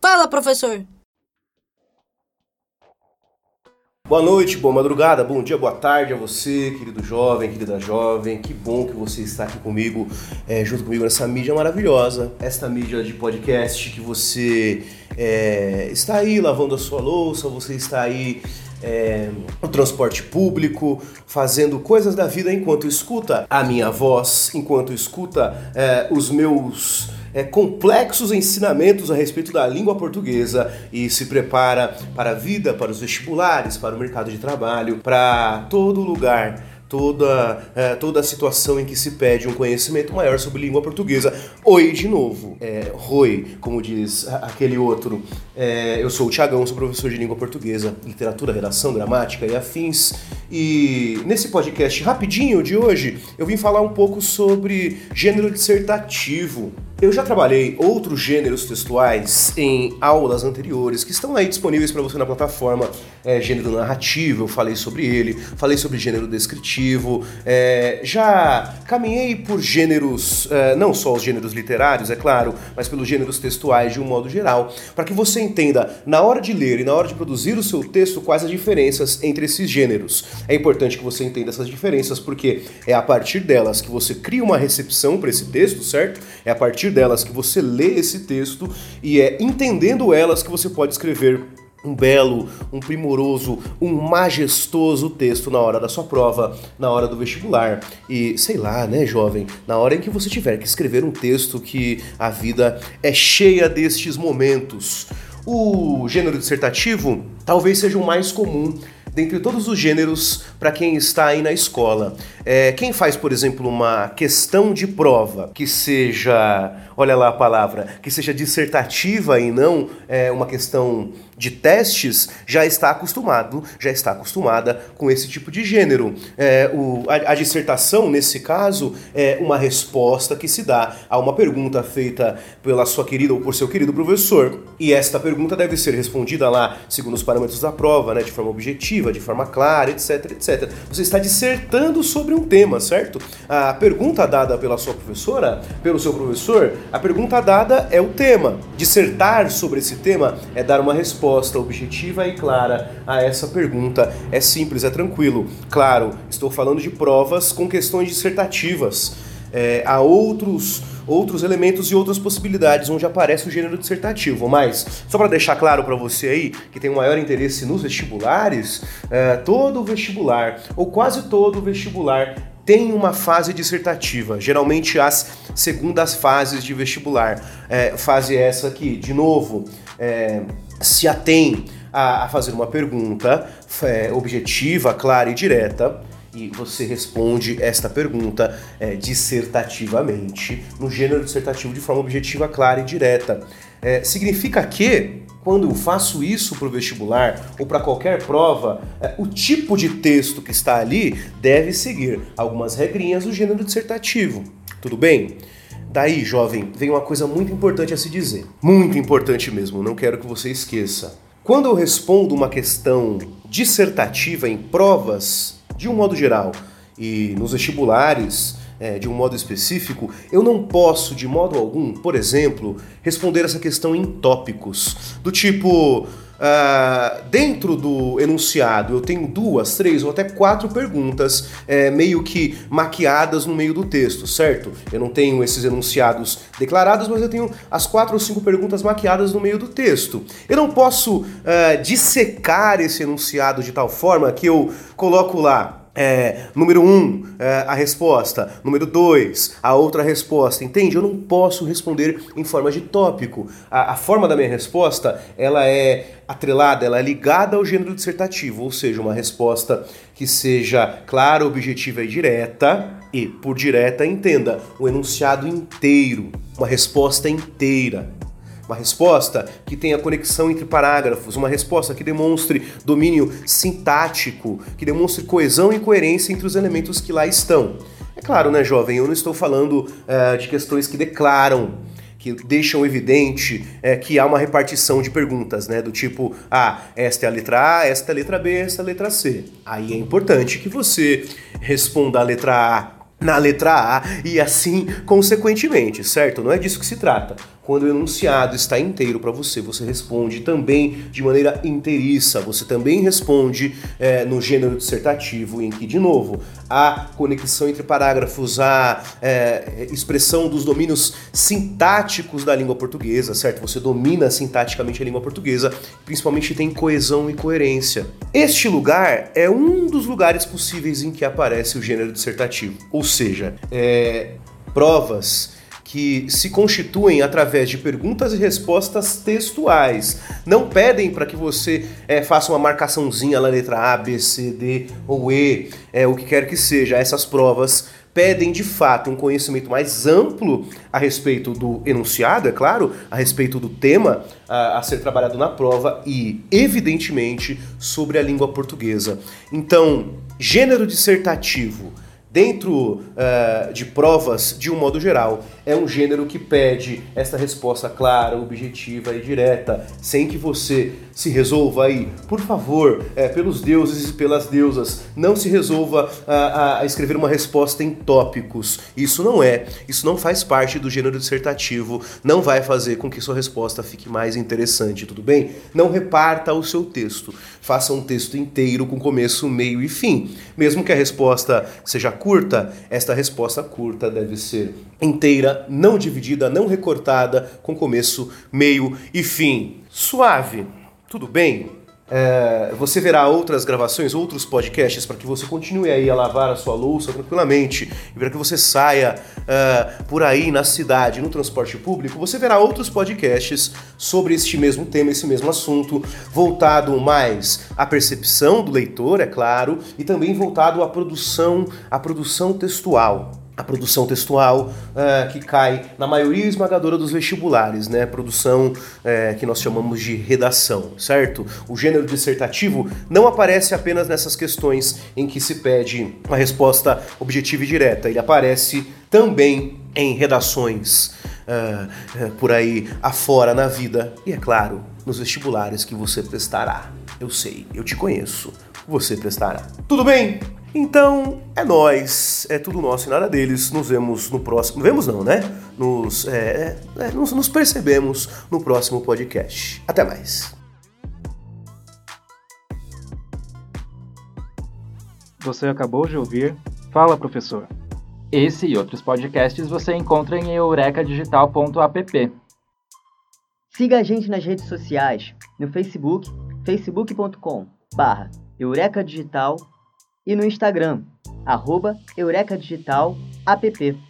Fala, professor. Boa noite, boa madrugada, bom dia, boa tarde a você, querido jovem, querida jovem. Que bom que você está aqui comigo, é, junto comigo nessa mídia maravilhosa, esta mídia de podcast que você é, está aí lavando a sua louça, você está aí é, no transporte público, fazendo coisas da vida enquanto escuta a minha voz, enquanto escuta é, os meus é, complexos ensinamentos a respeito da língua portuguesa e se prepara para a vida, para os vestibulares, para o mercado de trabalho, para todo lugar toda, é, toda a situação em que se pede um conhecimento maior sobre língua portuguesa. Oi de novo, é, Roi, como diz aquele outro. É, eu sou o Tiagão, sou professor de língua portuguesa, literatura, redação, gramática e afins. E nesse podcast rapidinho de hoje, eu vim falar um pouco sobre gênero dissertativo. Eu já trabalhei outros gêneros textuais em aulas anteriores que estão aí disponíveis para você na plataforma. É, gênero narrativo, eu falei sobre ele, falei sobre gênero descritivo, é, já caminhei por gêneros, é, não só os gêneros literários, é claro, mas pelos gêneros textuais de um modo geral, para que você entenda na hora de ler e na hora de produzir o seu texto quais as diferenças entre esses gêneros. É importante que você entenda essas diferenças porque é a partir delas que você cria uma recepção para esse texto, certo? É a partir partir delas que você lê esse texto e é entendendo elas que você pode escrever um belo, um primoroso, um majestoso texto na hora da sua prova, na hora do vestibular. E sei lá, né, jovem, na hora em que você tiver que escrever um texto que a vida é cheia destes momentos. O gênero dissertativo talvez seja o mais comum dentre todos os gêneros para quem está aí na escola. É, quem faz, por exemplo, uma questão de prova que seja, olha lá a palavra, que seja dissertativa e não é, uma questão de testes, já está acostumado, já está acostumada com esse tipo de gênero. É, o, a, a dissertação, nesse caso, é uma resposta que se dá a uma pergunta feita pela sua querida ou por seu querido professor. E esta pergunta deve ser respondida lá segundo os parâmetros da prova, né, de forma objetiva, de forma clara, etc, etc. Você está dissertando sobre um tema, certo? A pergunta dada pela sua professora, pelo seu professor, a pergunta dada é o tema. Dissertar sobre esse tema é dar uma resposta objetiva e clara a essa pergunta. É simples, é tranquilo. Claro, estou falando de provas com questões dissertativas. É, há outros outros elementos e outras possibilidades onde aparece o gênero dissertativo. Mas, só para deixar claro para você aí, que tem um maior interesse nos vestibulares, é, todo vestibular, ou quase todo vestibular, tem uma fase dissertativa, geralmente as segundas fases de vestibular. É, fase essa aqui, de novo, é, se atém a, a, fazer uma pergunta é, objetiva, clara e direta e você responde esta pergunta é, dissertativamente, no gênero dissertativo de forma objetiva, clara e direta. É, significa que, quando eu faço isso para o vestibular ou para qualquer prova, é, o tipo de texto que está ali deve seguir algumas regrinhas do gênero dissertativo. Tudo bem? Daí, jovem, vem uma coisa muito importante a se dizer. Muito importante mesmo, não quero que você esqueça. Quando eu respondo uma questão dissertativa em provas, de um modo geral, e nos vestibulares, é, de um modo específico, eu não posso, de modo algum, por exemplo, responder essa questão em tópicos, do tipo. Uh, dentro do enunciado eu tenho duas, três ou até quatro perguntas é, meio que maquiadas no meio do texto, certo? Eu não tenho esses enunciados declarados, mas eu tenho as quatro ou cinco perguntas maquiadas no meio do texto. Eu não posso uh, dissecar esse enunciado de tal forma que eu coloco lá é, número um, é, a resposta. Número dois, a outra resposta. Entende? Eu não posso responder em forma de tópico. A, a, forma da minha resposta, ela é atrelada, ela é ligada ao gênero dissertativo, ou seja, uma resposta que seja clara, objetiva e direta. E, por direta, entenda, o enunciado inteiro, uma resposta inteira. Uma resposta que tenha conexão entre parágrafos, uma resposta que demonstre domínio sintático, que demonstre coesão e coerência entre os elementos que lá estão. É claro, né, jovem? Eu não estou falando uh, de questões que declaram que deixam evidente é, que há uma repartição de perguntas, né? Do tipo, ah, esta é a letra A, esta é a letra B, esta é a letra C. Aí é importante que você responda a letra A na letra A e assim consequentemente, certo? Não é disso que se trata. Quando o enunciado está inteiro para você, você responde também de maneira inteiriça, você também responde é, no gênero dissertativo, em que, de novo, a conexão entre parágrafos, a é, expressão dos domínios sintáticos da língua portuguesa, certo? Você domina sintaticamente a língua portuguesa, principalmente tem coesão e coerência. Este lugar é um dos lugares possíveis em que aparece o gênero dissertativo, ou seja, é, provas que se constituem através de perguntas e respostas textuais. Não pedem para que você é, faça uma marcaçãozinha na letra A, B, C, D ou E, é, o que quer que seja. Essas provas pedem de fato um conhecimento mais amplo a respeito do enunciado, é claro, a respeito do tema a, a, ser trabalhado na prova e, evidentemente, sobre a língua portuguesa. Então, gênero dissertativo dentro uh, de provas de um modo geral é um gênero que pede esta resposta clara, objetiva e direta, sem que você se resolva aí, por favor, é, pelos deuses e pelas deusas, não se resolva a, a, escrever uma resposta em tópicos. Isso não é, isso não faz parte do gênero dissertativo, não vai fazer com que sua resposta fique mais interessante, tudo bem? Não reparta o seu texto, faça um texto inteiro com começo, meio e fim. Mesmo que a resposta seja curta, esta resposta curta deve ser inteira, não dividida, não recortada, com começo, meio e fim. Suave, tudo bem? É, você verá outras gravações, outros podcasts para que você continue aí a lavar a sua louça tranquilamente e para que você saia uh, por aí na cidade, no transporte público. Você verá outros podcasts sobre este mesmo tema, esse mesmo assunto, voltado mais à percepção do leitor, é claro, e também voltado à produção, à produção textual a produção textual uh, que cai na maioria esmagadora dos vestibulares, né? Produção uh, que nós chamamos de redação, certo? O gênero dissertativo não aparece apenas nessas questões em que se pede uma resposta objetiva e direta, ele aparece também em redações uh, por aí afora na vida e, é claro, nos vestibulares que você prestará. Eu sei, eu te conheço, você prestará. Tudo bem? Então, é nós, é tudo nosso e nada deles. Nos vemos no próximo. Vemos não, né? Nos, é, é, é, nos, nos percebemos no próximo podcast. Até mais. Você acabou de ouvir Fala Professor. Esse e outros podcasts você encontra em eurecadigital.app. Siga a gente nas redes sociais, no Facebook, facebook.com barra Eureka Digital e no Instagram, arroba Eureka Digital app.